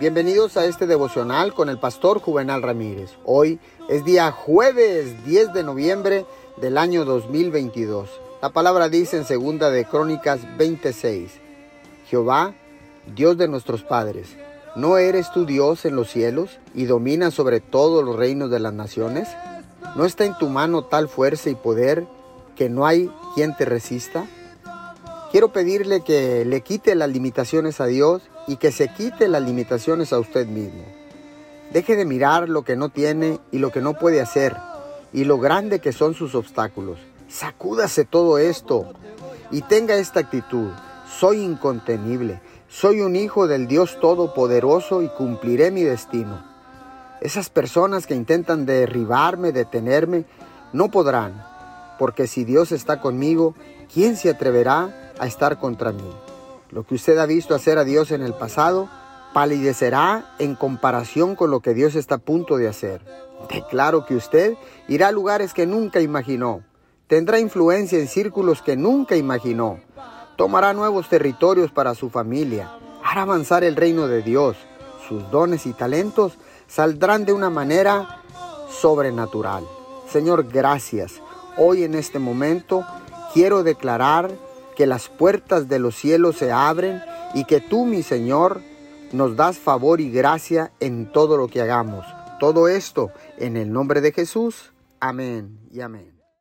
Bienvenidos a este devocional con el pastor Juvenal Ramírez. Hoy es día jueves 10 de noviembre del año 2022. La palabra dice en segunda de Crónicas 26. Jehová, Dios de nuestros padres, ¿no eres tu Dios en los cielos y dominas sobre todos los reinos de las naciones? ¿No está en tu mano tal fuerza y poder que no hay quien te resista? Quiero pedirle que le quite las limitaciones a Dios y que se quite las limitaciones a usted mismo. Deje de mirar lo que no tiene y lo que no puede hacer y lo grande que son sus obstáculos. Sacúdase todo esto y tenga esta actitud. Soy incontenible, soy un hijo del Dios Todopoderoso y cumpliré mi destino. Esas personas que intentan derribarme, detenerme, no podrán, porque si Dios está conmigo, ¿quién se atreverá a estar contra mí? Lo que usted ha visto hacer a Dios en el pasado palidecerá en comparación con lo que Dios está a punto de hacer. Declaro que usted irá a lugares que nunca imaginó, tendrá influencia en círculos que nunca imaginó, tomará nuevos territorios para su familia, hará avanzar el reino de Dios, sus dones y talentos saldrán de una manera sobrenatural. Señor, gracias. Hoy en este momento quiero declarar que las puertas de los cielos se abren y que tú, mi Señor, nos das favor y gracia en todo lo que hagamos. Todo esto en el nombre de Jesús. Amén y amén.